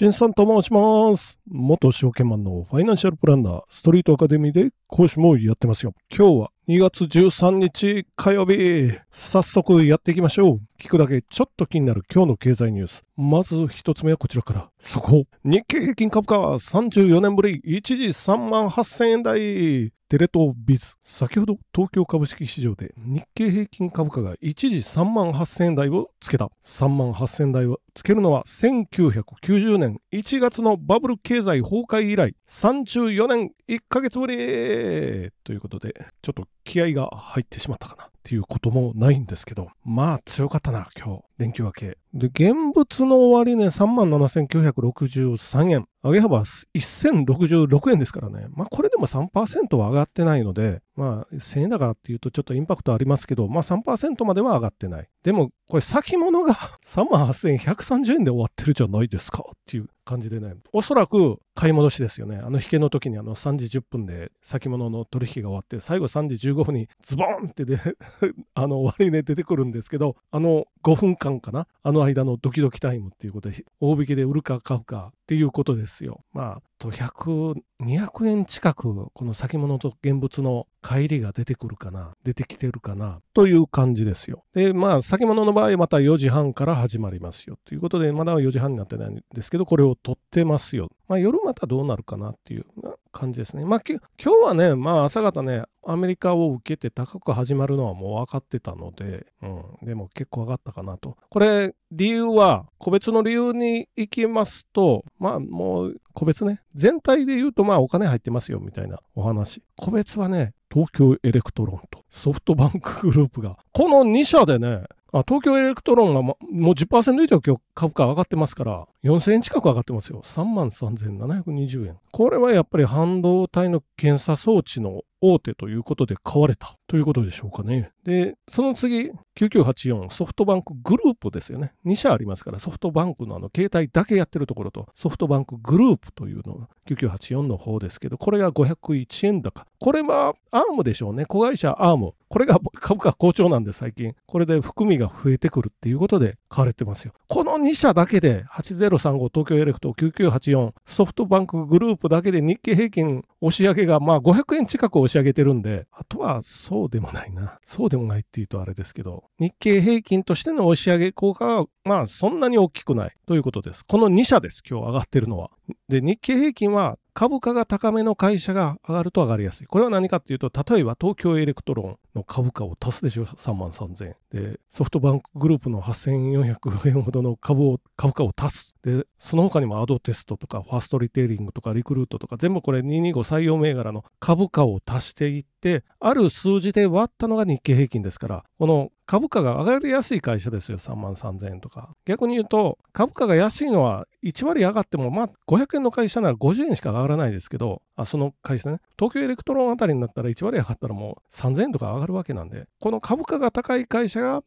しんさんと申します。元証券マンのファイナンシャルプランナー、ストリートアカデミーで講師もやってますよ。今日は2月13日火曜日。早速やっていきましょう。聞くだけちょっと気になる今日の経済ニュース。まず一つ目はこちらから。そこ。日経平均株価は34年ぶり、一時3万8000円台。テレ東ビズ。先ほど東京株式市場で日経平均株価が一時3万8000円台をつけた。3万8000台をつけるのは1990年1月のバブル経済崩壊以来34年1ヶ月ぶりということでちょっと気合が入ってしまったかなっていうこともないんですけどまあ強かったな今日。連休明け。で現物の終値3万7963円上げ幅1066円ですからね。まあこれでも3%は上がってないので、まあ1000円高っていうとちょっとインパクトありますけど、まあ3%までは上がってない。でもこれ先物が3万8130円で終わってるじゃないですかっていう感じでね。おそらく買い戻しですよね。あの引けの時にあの3時10分で先物の取引が終わって、最後3時15分にズボンってで あの終値出てくるんですけど、あの5分間かなあの間のドキドキタイムっていうことで、大引きで売るか買うかっていうことですよ。まあ、と100、200円近く、この先物と現物の乖離が出てくるかな、出てきてるかな、という感じですよ。で、まあ、先物の場合、また4時半から始まりますよ。ということで、まだ4時半になってないんですけど、これを取ってますよ。まあ、夜またどうなるかなっていう感じですね。まあ、今日はね、まあ、朝方ね、アメリカを受けて高く始まるのはもう分かってたので、うん、でも結構上がったかなと。これ、理由は、個別の理由に行きますと、まあもう個別ね、全体で言うとまあお金入ってますよみたいなお話。個別はね、東京エレクトロンとソフトバンクグループが、この2社でね、あ東京エレクトロンがもう10%以上今日株価上がってますから、4000円近く上がってますよ。3万3720円。これはやっぱり半導体の検査装置の大手ということで買われたということでしょうかね。で、その次、9984ソフトバンクグループですよね。2社ありますから、ソフトバンクのあの携帯だけやってるところと、ソフトバンクグループというのが9984の方ですけど、これが501円高。これはアームでしょうね。子会社アーム。これが株価好調なんで最近。これで含みが増えてくるっていうことで買われてますよ。この2社だけで8035東京エレクト9984ソフトバンクグループだけで日経平均押し上げがまあ500円近く押し上げてるんで、あとはそうでもないな。そうでもないっていうとあれですけど、日経平均としての押し上げ効果はまあそんなに大きくないということです。この2社です。今日上がってるのは。で、日経平均は株価が高めの会社が上がると上がりやすい。これは何かっていうと、例えば東京エレクトロンの株価を足すでしょ、3万3000円。で、ソフトバンクグループの8400円ほどの株を株価を足す。で、その他にもアドテストとかファーストリテイリングとかリクルートとか全部これ225採用銘柄の株価を足していって、ある数字で割ったのが日経平均ですから、この株価が上がりやすい会社ですよ、3万3000円とか。逆に言うと、株価が安いのは1割上がっても、まあ500円の会社なら50円しか上がらないですけど、あその会社ね、東京エレクトロンあたりになったら1割上がったらもう3000円とか上がるわけなんで、この株価が高い会社が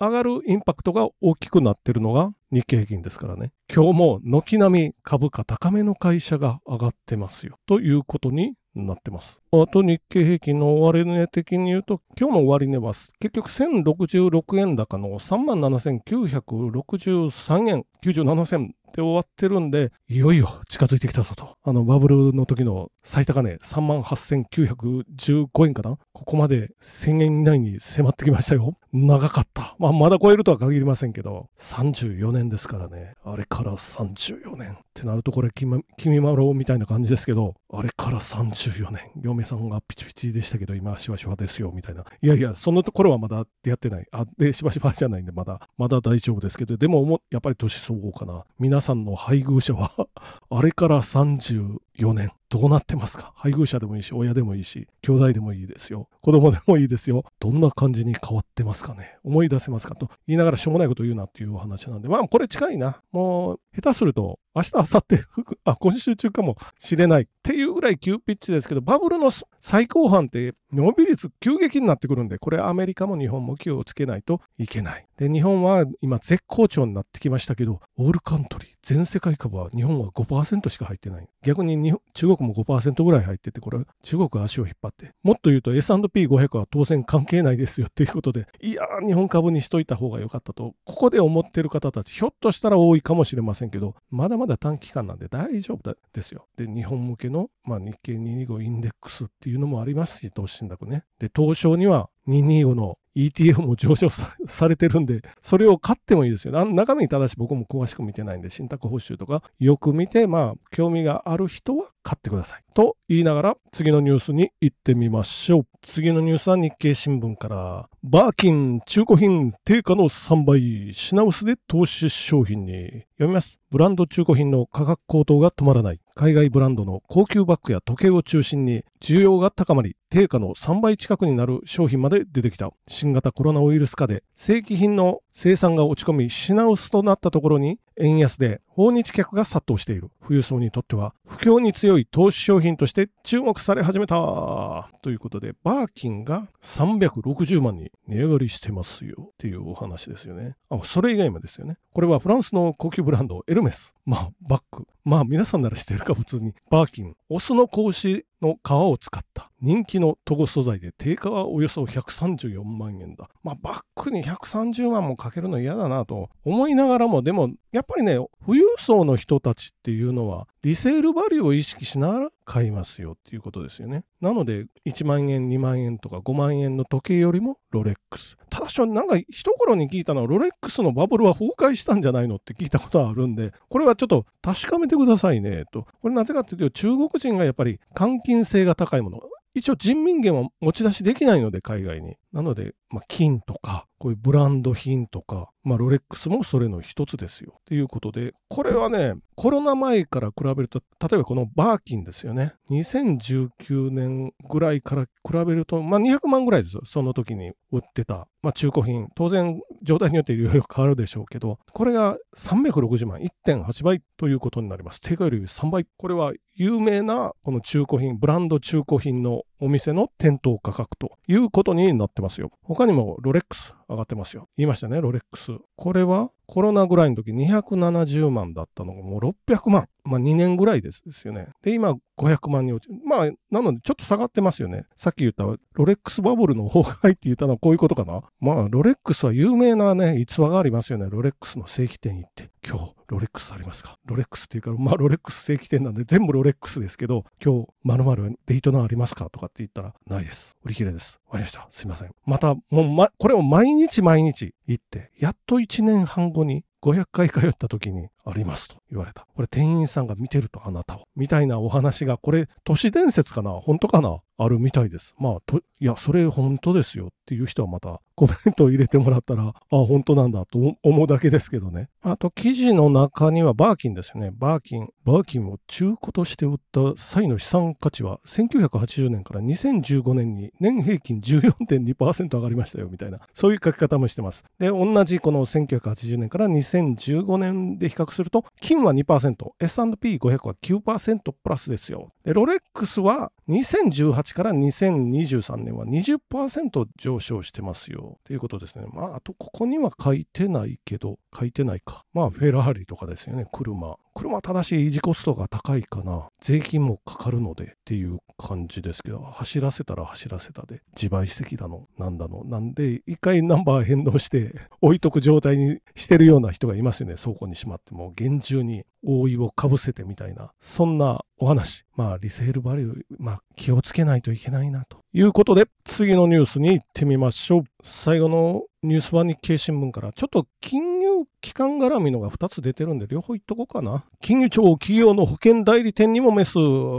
上がるインパクトが大きくなってるのが日経平均ですからね。今日も軒並み株価高めの会社が上がってますよ。ということになってます。あと日経平均の終値的に言うと、今日の終値は結局1066円高の37,963円97銭で終わってるんで、いよいよ近づいてきたぞと。あのバブルの時の最高値38,915円かな？ここまで1000円以内に迫ってきましたよ。長かった。まあまだ超えるとは限りませんけど、34年ですからね。あれから34年。ってなるとこれ君まろみたいな感じですけど、あれから34年。嫁さんがピチピチでしたけど、今はしばしばですよ、みたいな。いやいや、その頃はまだ出会ってない。あ、で、しばしばじゃないんで、まだ、まだ大丈夫ですけど、でも、やっぱり年相応かな。皆さんの配偶者は あれから34年。どうなってますか？配偶者でもいいし、親でもいいし、兄弟でもいいですよ。子供でもいいですよ。どんな感じに変わってますかね？思い出せますか？と言いながらしょうもないこと言うなっていうお話なんで、まあこれ近いな。もう、下手すると、明日、明後日、あ、今週中かもしれないっていうぐらい急ピッチですけど、バブルの最高半って伸び率急激になってくるんで、これアメリカも日本も気をつけないといけない。で、日本は今絶好調になってきましたけど、オールカントリー全世界株は日本は5%しか入ってない。逆に中国も5%ぐらい入ってて、これは中国が足を引っ張って。もっと言うと S&P500 は当然関係ないですよっていうことで、いやー、日本株にしといた方が良かったと、ここで思ってる方たち、ひょっとしたら多いかもしれませんけど、まだまだ短期間なんで大丈夫ですよ。で、日本向けの、まあ、日経225インデックスっていうのもありますし、投資信託ね。で、東証には225の ETF も上昇されてるんで、それを買ってもいいですよ。中身ただし僕も詳しく見てないんで、信託報酬とかよく見て、まあ、興味がある人は買ってください。と言いながら、次のニュースに行ってみましょう。次のニュースは日経新聞から、バーキン中古品定価の3倍、品薄で投資商品に。読みます。ブランド中古品の価格高騰が止まらない。海外ブランドの高級バッグや時計を中心に需要が高まり、定価の3倍近くになる商品まで出てきた。新型コロナウイルス禍で正規品の生産が落ち込み品薄となったところに円安で訪日客が殺到している。富裕層にとっては不況に強い投資商品として注目され始めた。ということで、バーキンが360万に値上がりしてますよっていうお話ですよね。あ、それ以外もですよね。これはフランスの高級ブランドエルメス。まあ、バッグ。まあ、皆さんなら知ってるか、普通に。バーキン。オスの格子の皮を使った人気のトゴ素材で定価はおよそ134万円だ。まあ、バッグに130万もかけるの嫌だなと思いながらも、でも、やっぱりね、富裕層の人たちっていうのは、リセールバリューを意識しながら買いますよっていうことですよね。なので、1万円、2万円とか5万円の時計よりもロレックス。ただし、なんか一頃に聞いたのは、ロレックスのバブルは崩壊したんじゃないのって聞いたことがあるんで、これはちょっと確かめてくださいねと。これなぜかというと、中国人がやっぱり換金性が高いもの。一応人民元は持ち出しできないので、海外に。なので、まあ、金とか、こういうブランド品とか、まあ、ロレックスもそれの一つですよ。ということで、これはね、コロナ前から比べると、例えばこのバーキンですよね。2019年ぐらいから比べると、まあ、200万ぐらいですよ。その時に売ってた、まあ、中古品。当然、状態によっていろいろ変わるでしょうけど、これが360万、1.8倍ということになります。定価より3倍。これは有名なこの中古品、ブランド中古品のお店の店頭価格ということになってますよ。他にもロレックス上がってますよ。言いましたね、ロレックス。これはコロナぐらいの時270万だったのがもう600万。まあ2年ぐらいですですよね。で、今500万に落ちまあ、なのでちょっと下がってますよね。さっき言ったロレックスバブルの崩壊って言ったのはこういうことかな。まあ、ロレックスは有名なね、逸話がありますよね。ロレックスの正規店行って。今日、ロレックスありますか？ロレックスっていうか、まあ、ロレックス正規店なんで全部ロレックスですけど、今日、まるデイトナーありますか？とかって言ったら、ないです。売り切れです。わかりました。すいません。また、もう、ま、これを毎日毎日行って、やっと1年半後に500回通った時にありますと言われた。これ店員さんが見てるとあなたを。みたいなお話が、これ都市伝説かな？本当かな？あるみたいです。まあ、と、いや、それ本当ですよっていう人はまたコメントを入れてもらったら、あ、本当なんだと思うだけですけどね。あと、記事の中にはバーキンですよね。バーキン。バーキンを中古として売った際の資産価値は、1980年から2015年に年平均14.2%上がりましたよ、みたいな。そういう書き方もしてます。で、同じこの1980年から2015年で比較すると、金は2%、S&P500 は9%プラスですよ。で、ロレックスは2018から2023年は20%上昇してますよ。っていうことですね。まあ、あとここには書いてないけど、書いてないか。まあ、フェラーリとかですよね、車。車正しい維持コストが高いかな。税金もかかるのでっていう感じですけど、走らせたら走らせたで、自賠責だの、なんだの。なんで、一回ナンバー変動して置いとく状態にしてるような人がいますよね。倉庫にしまっても、厳重に覆いをかぶせてみたいな、そんなお話。まあ、リセールバリュー、まあ、気をつけないといけないなということで、次のニュースに行ってみましょう。最後のニュースは日経新聞から、ちょっと金融機関絡みのが2つ出てるんで、両方言っとこうかな。金融庁企業の保険代理店にもメス、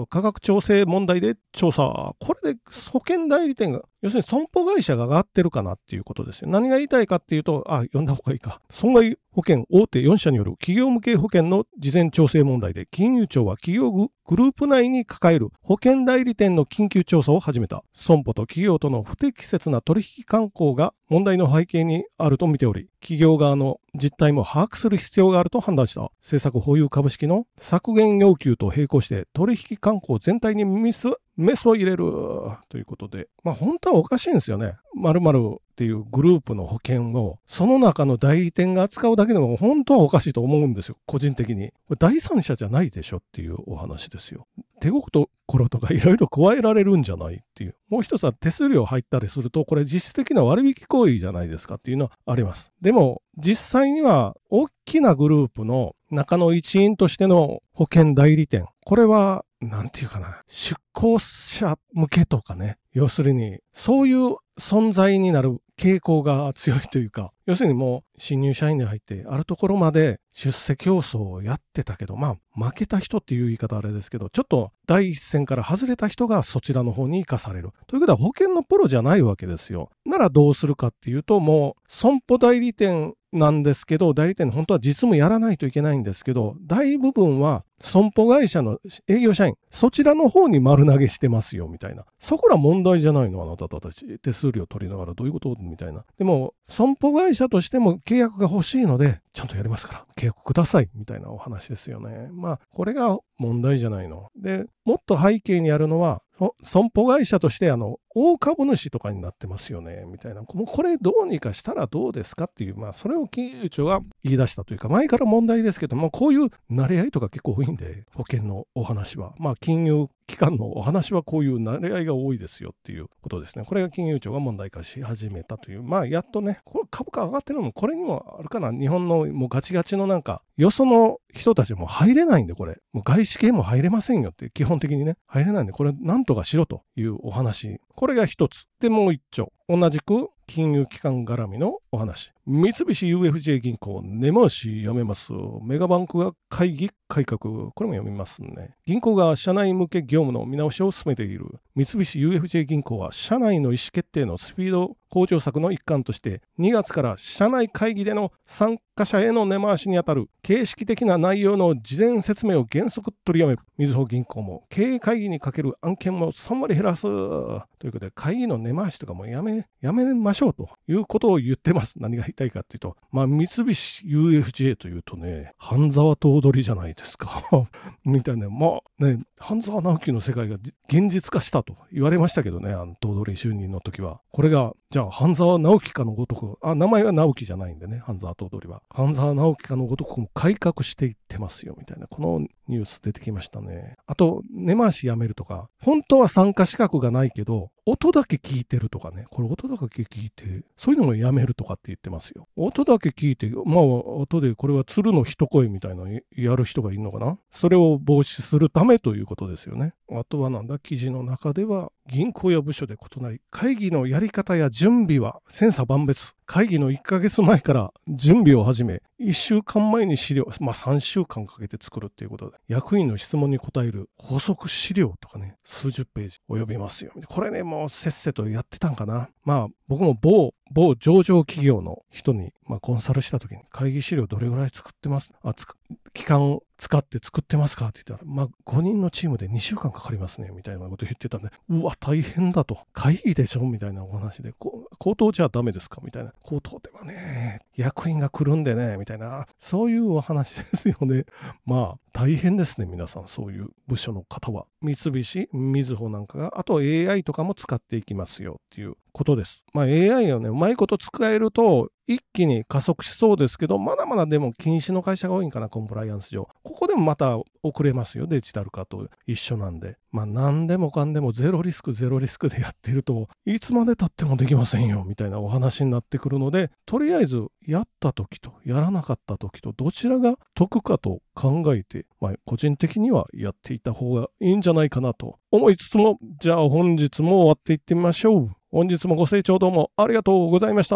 価格調整問題で調査。これで保険代理店が要するに損保会社が上がってるかなっていうことですよ。何が言いたいかっていうと、あ、読んだ方がいいか。損害保険大手4社による企業向け保険の事前調整問題で、金融庁は企業グループ内に抱える保険代理店の緊急調査を始めた。損保と企業との不適切な取引慣行が問題の背景にあると見ており、企業側の実態も把握する必要があると判断した。政策保有株式の削減要求と並行して取引慣行全体にミスメスを入れるということで、まあ本当はおかしいんですよね。まるまるっていうグループの保険を、その中の代理店が扱うだけでも本当はおかしいと思うんですよ。個人的に。第三者じゃないでしょっていうお話ですよ。手心とかいろいろ加えられるんじゃないっていう。もう一つは手数料入ったりすると、これ実質的な割引行為じゃないですかっていうのはあります。でも、実際には大きなグループの中の一員としての保険代理店。これは、なんていうかな。出向者向けとかね。要するに、そういう存在になる傾向が強いというか、要するにもう新入社員で入って、あるところまで出世競争をやってたけど、まあ負けた人っていう言い方あれですけど、ちょっと第一線から外れた人がそちらの方に生かされる。ということは保険のプロじゃないわけですよ。ならどうするかっていうと、もう損保代理店なんですけど、代理店本当は実務やらないといけないんですけど、大部分は損保会社の営業社員、そちらの方に丸投げしてますよ、みたいな。そこら問題じゃないの、あなたたち。手数料取りながらどういうことみたいな。でも、損保会社としても契約が欲しいので、ちゃんとやりますから、契約ください、みたいなお話ですよね。まあ、これが問題じゃないの。で、もっと背景にあるのは、損保会社としてあの大株主とかになってますよねみたいな、もうこれどうにかしたらどうですかっていう、まあ、それを金融庁が言い出したというか、前から問題ですけども、こういう慣れ合いとか結構多いんで、保険のお話は、まあ、金融機関のお話はこういう慣れ合いが多いですよっていうことですね。これが金融庁が問題化し始めたという、まあ、やっとね、これ株価上がってるのも、これにもあるかな、日本のもうガチガチのなんか、よその人たちも入れないんで、これ。もう外資系も入れませんよって、基本的にね、入れないんで、これなんとかしろというお話。ここれが一つ。で、もう一丁。同じく金融機関絡みのお話。三菱 UFJ 銀行、根回しやめます。メガバンクが会議改革。これも読みますね。銀行が社内向け業務の見直しを進めている。三菱 UFJ 銀行は社内の意思決定のスピード向上策の一環として2月から社内会議での参加者への根回しにあたる形式的な内容の事前説明を原則取りやめる。みずほ銀行も経営会議にかける案件も3割減らす。ということで会議の根回しとかもやめ、やめましょうということを言ってます。何が言いたいかっていうと、まあ三菱 UFJ というとね、半沢頭取じゃないですか。みたいな、まあね、半沢直樹の世界が現実化したと言われましたけどね、あの頭取就任の時は。これが、じゃあ半沢直樹かのごとく、あ、名前は直樹じゃないんでね、半沢頭取は。半沢直樹かのごとく改革していってますよ、みたいな、このニュース出てきましたね。あと、根回しやめるとか、本当は参加資格がないけど、音だけ聞いてるとかね、これ音だけ聞いて、そういうのもやめるとかって言ってますよ。音だけ聞いて、まあ、後でこれは鶴の一声みたいなのやる人がいるのかなそれを防止するためということですよね。あとはなんだ、記事の中では、銀行や部署で異なり、会議のやり方や準備は千差万別。会議の1ヶ月前から準備を始め、1週間前に資料、まあ3週間かけて作るっていうことで、役員の質問に答える補足資料とかね、数十ページ及びますよ。これね、もうせっせとやってたんかな。まあ僕も某、某上場企業の人に、まあ、コンサルした時に会議資料どれぐらい作ってます？あ、期間使って作ってますかって言ったら、まあ、5人のチームで2週間かかりますね、みたいなこと言ってたんで、うわ、大変だと。会議でしょみたいなお話で、口頭じゃダメですかみたいな。口頭ではね、役員が来るんでね、みたいな、そういうお話ですよね。まあ、大変ですね、皆さん、そういう部署の方は。三菱、みずほなんかが、あと AI とかも使っていきますよっていうことです。まあ AI をね、うまいこと使えると、一気に加速しそうですけど、まだまだでも禁止の会社が多いんかな、コンプライアンス上。ここでもまた遅れますよ、デジタル化と一緒なんで。まあ何でもかんでもゼロリスク、ゼロリスクでやってると、いつまで経ってもできませんよ、みたいなお話になってくるので、とりあえずやった時とやらなかった時と、どちらが得かと考えて、まあ個人的にはやっていた方がいいんじゃないかなと思いつつも、じゃあ本日も終わっていってみましょう。本日もご清聴どうもありがとうございました。